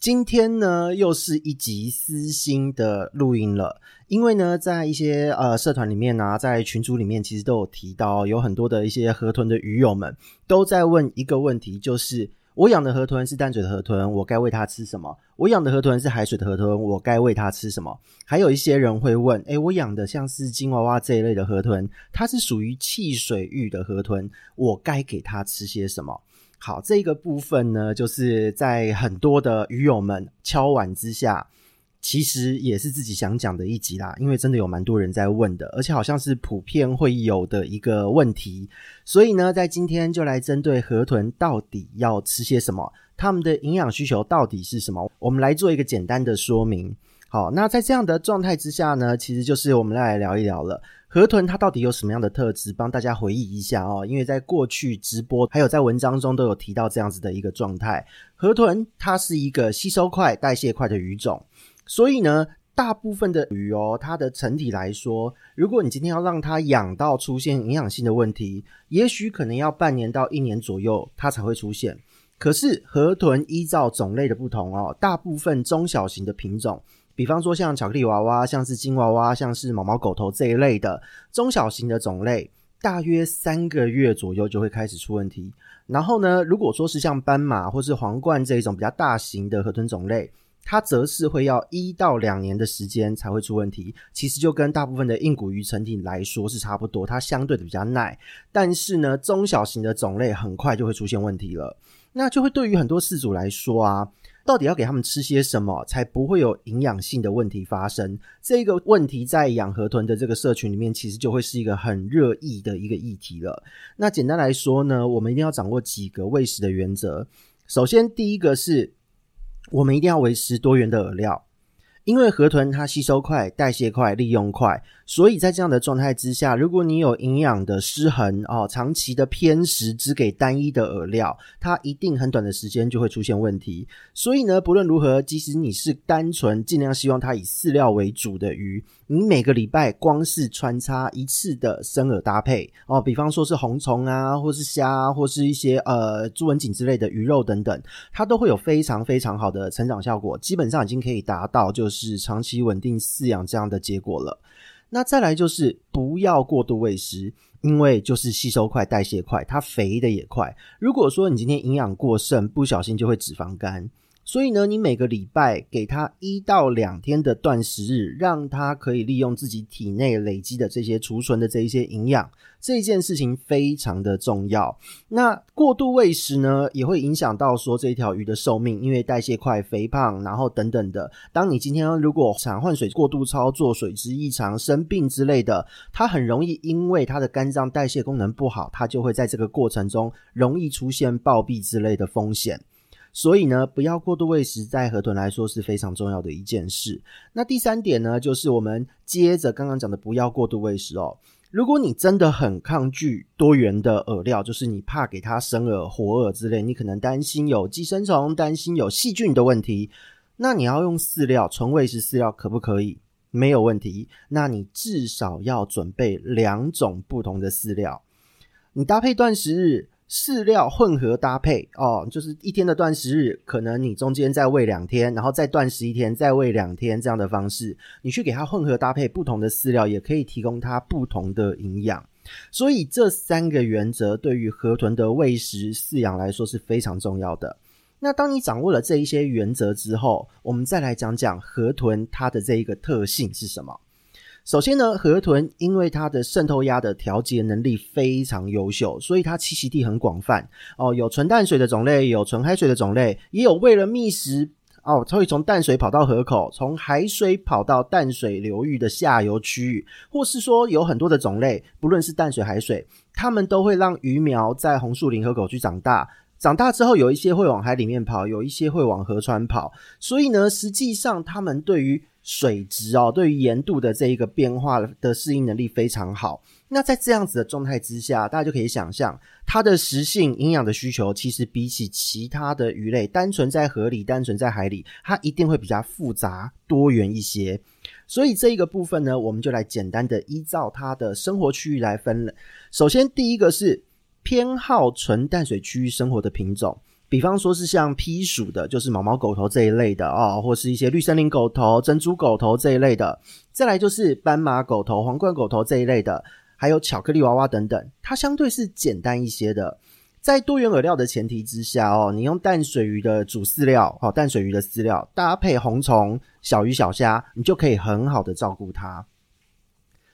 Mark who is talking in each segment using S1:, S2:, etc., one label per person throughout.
S1: 今天呢，又是一集私心的录音了。因为呢，在一些呃社团里面啊，在群组里面，其实都有提到，有很多的一些河豚的鱼友们都在问一个问题，就是我养的河豚是淡水的河豚，我该喂它吃什么？我养的河豚是海水的河豚，我该喂它吃什么？还有一些人会问，诶，我养的像是金娃娃这一类的河豚，它是属于汽水域的河豚，我该给它吃些什么？好，这个部分呢，就是在很多的鱼友们敲碗之下，其实也是自己想讲的一集啦。因为真的有蛮多人在问的，而且好像是普遍会有的一个问题。所以呢，在今天就来针对河豚到底要吃些什么，它们的营养需求到底是什么，我们来做一个简单的说明。好，那在这样的状态之下呢，其实就是我们来聊一聊了。河豚它到底有什么样的特质？帮大家回忆一下哦，因为在过去直播还有在文章中都有提到这样子的一个状态。河豚它是一个吸收快、代谢快的鱼种，所以呢，大部分的鱼哦，它的成体来说，如果你今天要让它养到出现营养性的问题，也许可能要半年到一年左右它才会出现。可是河豚依照种类的不同哦，大部分中小型的品种。比方说像巧克力娃娃，像是金娃娃，像是毛毛狗头这一类的中小型的种类，大约三个月左右就会开始出问题。然后呢，如果说是像斑马或是皇冠这一种比较大型的河豚种类，它则是会要一到两年的时间才会出问题。其实就跟大部分的硬骨鱼成体来说是差不多，它相对的比较耐。但是呢，中小型的种类很快就会出现问题了。那就会对于很多饲主来说啊。到底要给他们吃些什么，才不会有营养性的问题发生？这个问题在养河豚的这个社群里面，其实就会是一个很热议的一个议题了。那简单来说呢，我们一定要掌握几个喂食的原则。首先，第一个是我们一定要维持多元的饵料。因为河豚它吸收快、代谢快、利用快，所以在这样的状态之下，如果你有营养的失衡哦，长期的偏食只给单一的饵料，它一定很短的时间就会出现问题。所以呢，不论如何，即使你是单纯尽量希望它以饲料为主的鱼，你每个礼拜光是穿插一次的生饵搭配哦，比方说是红虫啊，或是虾，或是一些呃朱文锦之类的鱼肉等等，它都会有非常非常好的成长效果，基本上已经可以达到就是。是长期稳定饲养这样的结果了。那再来就是不要过度喂食，因为就是吸收快、代谢快，它肥的也快。如果说你今天营养过剩，不小心就会脂肪肝。所以呢，你每个礼拜给它一到两天的断食日，让它可以利用自己体内累积的这些储存的这一些营养，这件事情非常的重要。那过度喂食呢，也会影响到说这条鱼的寿命，因为代谢快、肥胖，然后等等的。当你今天如果产换水过度操作、水质异常、生病之类的，它很容易因为它的肝脏代谢功能不好，它就会在这个过程中容易出现暴毙之类的风险。所以呢，不要过度喂食，在河豚来说是非常重要的一件事。那第三点呢，就是我们接着刚刚讲的，不要过度喂食哦。如果你真的很抗拒多元的饵料，就是你怕给它生饵、活饵之类，你可能担心有寄生虫、担心有细菌的问题，那你要用饲料，纯喂食饲料可不可以？没有问题。那你至少要准备两种不同的饲料，你搭配断食日。饲料混合搭配哦，就是一天的断食日，可能你中间再喂两天，然后再断食一天，再喂两天这样的方式，你去给它混合搭配不同的饲料，也可以提供它不同的营养。所以这三个原则对于河豚的喂食饲养来说是非常重要的。那当你掌握了这一些原则之后，我们再来讲讲河豚它的这一个特性是什么。首先呢，河豚因为它的渗透压的调节能力非常优秀，所以它栖息地很广泛哦，有纯淡水的种类，有纯海水的种类，也有为了觅食哦，它会从淡水跑到河口，从海水跑到淡水流域的下游区域，或是说有很多的种类，不论是淡水海水，它们都会让鱼苗在红树林河口去长大，长大之后有一些会往海里面跑，有一些会往河川跑，所以呢，实际上它们对于水质哦，对于盐度的这一个变化的适应能力非常好。那在这样子的状态之下，大家就可以想象，它的食性、营养的需求，其实比起其他的鱼类，单纯在河里、单纯在海里，它一定会比较复杂多元一些。所以这一个部分呢，我们就来简单的依照它的生活区域来分了。首先，第一个是偏好纯淡水区域生活的品种，比方说是像披鼠的，就是毛毛狗头这一类的哦，或是一些绿森林狗头、珍珠狗头这一类的。再来就是斑马狗头、皇冠狗头这一类的。还有巧克力娃娃等等，它相对是简单一些的。在多元饵料的前提之下哦，你用淡水鱼的主饲料哦，淡水鱼的饲料搭配红虫、小鱼小虾，你就可以很好的照顾它。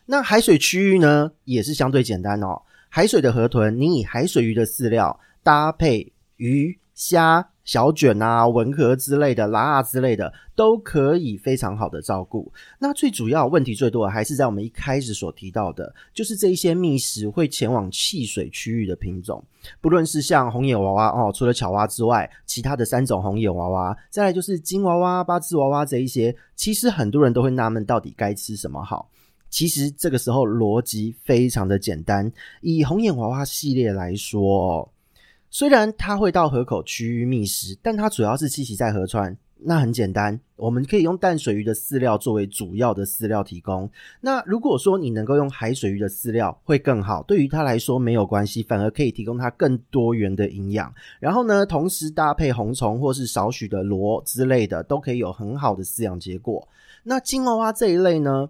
S1: 那海水区域呢，也是相对简单哦。海水的河豚，你以海水鱼的饲料搭配鱼虾。小卷啊、文蛤之类的、拉啊之类的，都可以非常好的照顾。那最主要问题最多的还是在我们一开始所提到的，就是这一些觅食会前往汽水区域的品种，不论是像红眼娃娃哦，除了巧蛙之外，其他的三种红眼娃娃，再来就是金娃娃、八字娃娃这一些，其实很多人都会纳闷，到底该吃什么好？其实这个时候逻辑非常的简单，以红眼娃娃系列来说。虽然它会到河口区域觅食，但它主要是栖息在河川。那很简单，我们可以用淡水鱼的饲料作为主要的饲料提供。那如果说你能够用海水鱼的饲料，会更好。对于它来说没有关系，反而可以提供它更多元的营养。然后呢，同时搭配红虫或是少许的螺之类的，都可以有很好的饲养结果。那金娃娃这一类呢？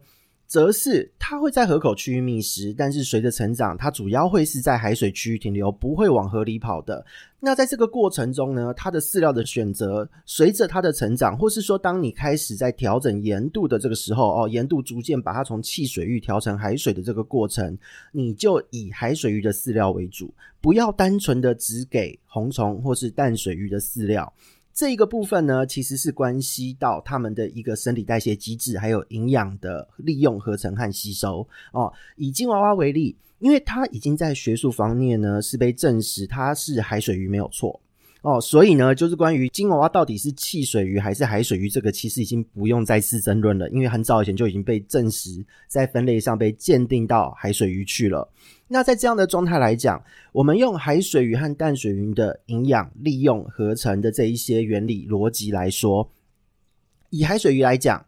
S1: 则是它会在河口区域觅食，但是随着成长，它主要会是在海水区域停留，不会往河里跑的。那在这个过程中呢，它的饲料的选择随着它的成长，或是说当你开始在调整盐度的这个时候，哦，盐度逐渐把它从汽水域调成海水的这个过程，你就以海水鱼的饲料为主，不要单纯的只给红虫或是淡水鱼的饲料。这一个部分呢，其实是关系到他们的一个生理代谢机制，还有营养的利用、合成和吸收哦。以金娃娃为例，因为它已经在学术方面呢是被证实它是海水鱼没有错哦，所以呢，就是关于金娃娃到底是汽水鱼还是海水鱼，这个其实已经不用再次争论了，因为很早以前就已经被证实，在分类上被鉴定到海水鱼去了。那在这样的状态来讲，我们用海水鱼和淡水鱼的营养利用合成的这一些原理逻辑来说，以海水鱼来讲，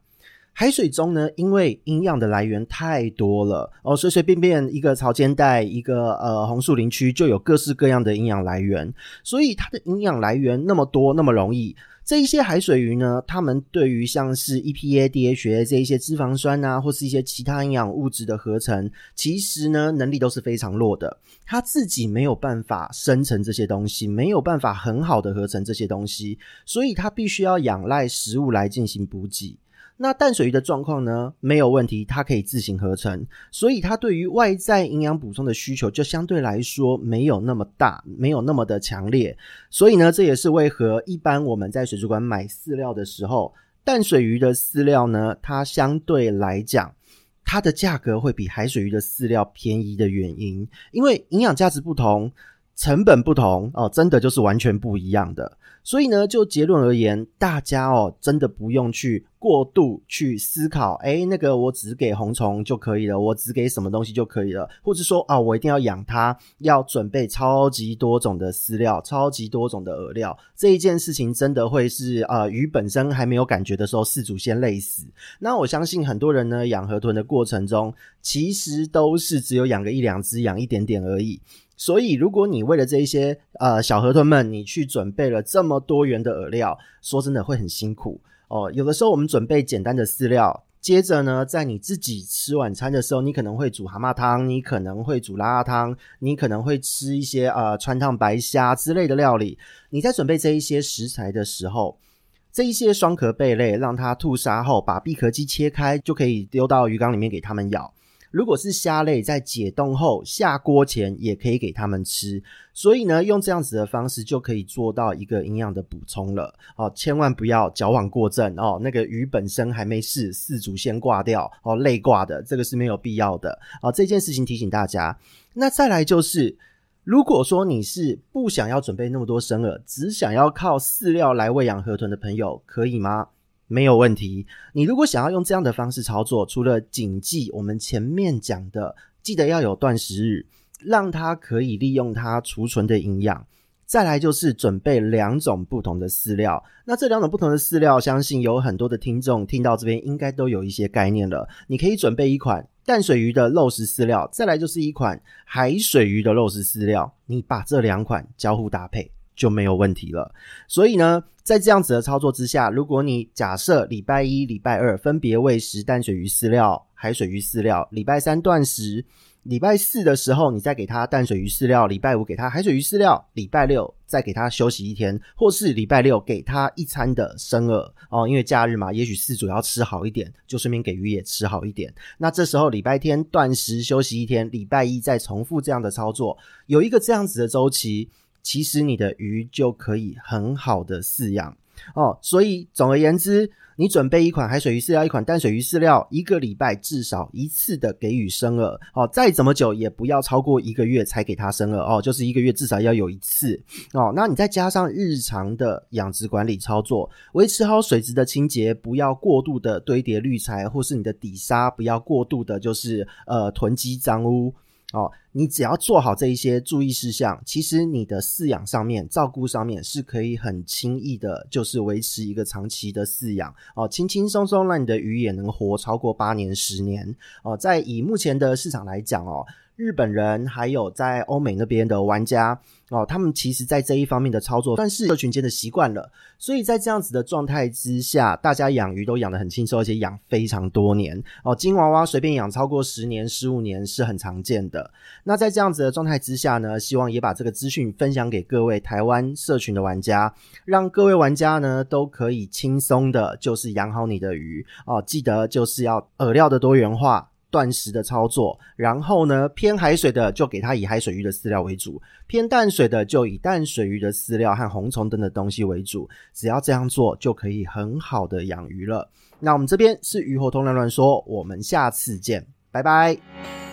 S1: 海水中呢，因为营养的来源太多了哦，随随便便一个潮间带，一个呃红树林区就有各式各样的营养来源，所以它的营养来源那么多，那么容易。这一些海水鱼呢，它们对于像是 EPA、DHA 这一些脂肪酸啊，或是一些其他营养物质的合成，其实呢，能力都是非常弱的。它自己没有办法生成这些东西，没有办法很好的合成这些东西，所以它必须要仰赖食物来进行补给。那淡水鱼的状况呢？没有问题，它可以自行合成，所以它对于外在营养补充的需求就相对来说没有那么大，没有那么的强烈。所以呢，这也是为何一般我们在水族馆买饲料的时候，淡水鱼的饲料呢，它相对来讲，它的价格会比海水鱼的饲料便宜的原因，因为营养价值不同，成本不同哦，真的就是完全不一样的。所以呢，就结论而言，大家哦，真的不用去过度去思考，诶，那个我只给红虫就可以了，我只给什么东西就可以了，或者说啊，我一定要养它，要准备超级多种的饲料，超级多种的饵料，这一件事情真的会是呃，鱼本身还没有感觉的时候，饲主先累死。那我相信很多人呢，养河豚的过程中，其实都是只有养个一两只，养一点点而已。所以，如果你为了这一些呃小河豚们，你去准备了这么多元的饵料，说真的会很辛苦哦。有的时候我们准备简单的饲料，接着呢，在你自己吃晚餐的时候，你可能会煮蛤蟆汤，你可能会煮拉拉汤，你可能会吃一些呃川烫白虾之类的料理。你在准备这一些食材的时候，这一些双壳贝类，让它吐沙后，把闭壳肌切开，就可以丢到鱼缸里面给它们咬。如果是虾类，在解冻后下锅前也可以给他们吃，所以呢，用这样子的方式就可以做到一个营养的补充了。哦，千万不要矫枉过正哦。那个鱼本身还没事，四足先挂掉哦，累挂的，这个是没有必要的。哦，这件事情提醒大家。那再来就是，如果说你是不想要准备那么多生饵，只想要靠饲料来喂养河豚的朋友，可以吗？没有问题。你如果想要用这样的方式操作，除了谨记我们前面讲的记得要有断食日，让它可以利用它储存的营养。再来就是准备两种不同的饲料，那这两种不同的饲料，相信有很多的听众听到这边应该都有一些概念了。你可以准备一款淡水鱼的肉食饲料，再来就是一款海水鱼的肉食饲料，你把这两款交互搭配就没有问题了。所以呢，在这样子的操作之下，如果你假设礼拜一、礼拜二分别喂食淡水鱼饲料、海水鱼饲料，礼拜三断食。礼拜四的时候，你再给它淡水鱼饲料；礼拜五给它海水鱼饲料；礼拜六再给它休息一天，或是礼拜六给它一餐的生饵哦，因为假日嘛，也许饲主要吃好一点，就顺便给鱼也吃好一点。那这时候礼拜天断食休息一天，礼拜一再重复这样的操作，有一个这样子的周期，其实你的鱼就可以很好的饲养哦。所以总而言之。你准备一款海水鱼饲料，一款淡水鱼饲料，一个礼拜至少一次的给予生饵哦，再怎么久也不要超过一个月才给它生饵哦，就是一个月至少要有一次哦。那你再加上日常的养殖管理操作，维持好水质的清洁，不要过度的堆叠滤材，或是你的底沙不要过度的，就是呃囤积脏污。哦，你只要做好这一些注意事项，其实你的饲养上面、照顾上面是可以很轻易的，就是维持一个长期的饲养哦，轻轻松松让你的鱼也能活超过八年、十年哦。在以目前的市场来讲哦。日本人还有在欧美那边的玩家哦，他们其实在这一方面的操作算是社群间的习惯了，所以在这样子的状态之下，大家养鱼都养得很轻松，而且养非常多年哦。金娃娃随便养超过十年、十五年是很常见的。那在这样子的状态之下呢，希望也把这个资讯分享给各位台湾社群的玩家，让各位玩家呢都可以轻松的，就是养好你的鱼哦。记得就是要饵料的多元化。钻石的操作，然后呢，偏海水的就给它以海水鱼的饲料为主，偏淡水的就以淡水鱼的饲料和红虫等的东西为主。只要这样做，就可以很好的养鱼了。那我们这边是鱼活通乱乱说，我们下次见，拜拜。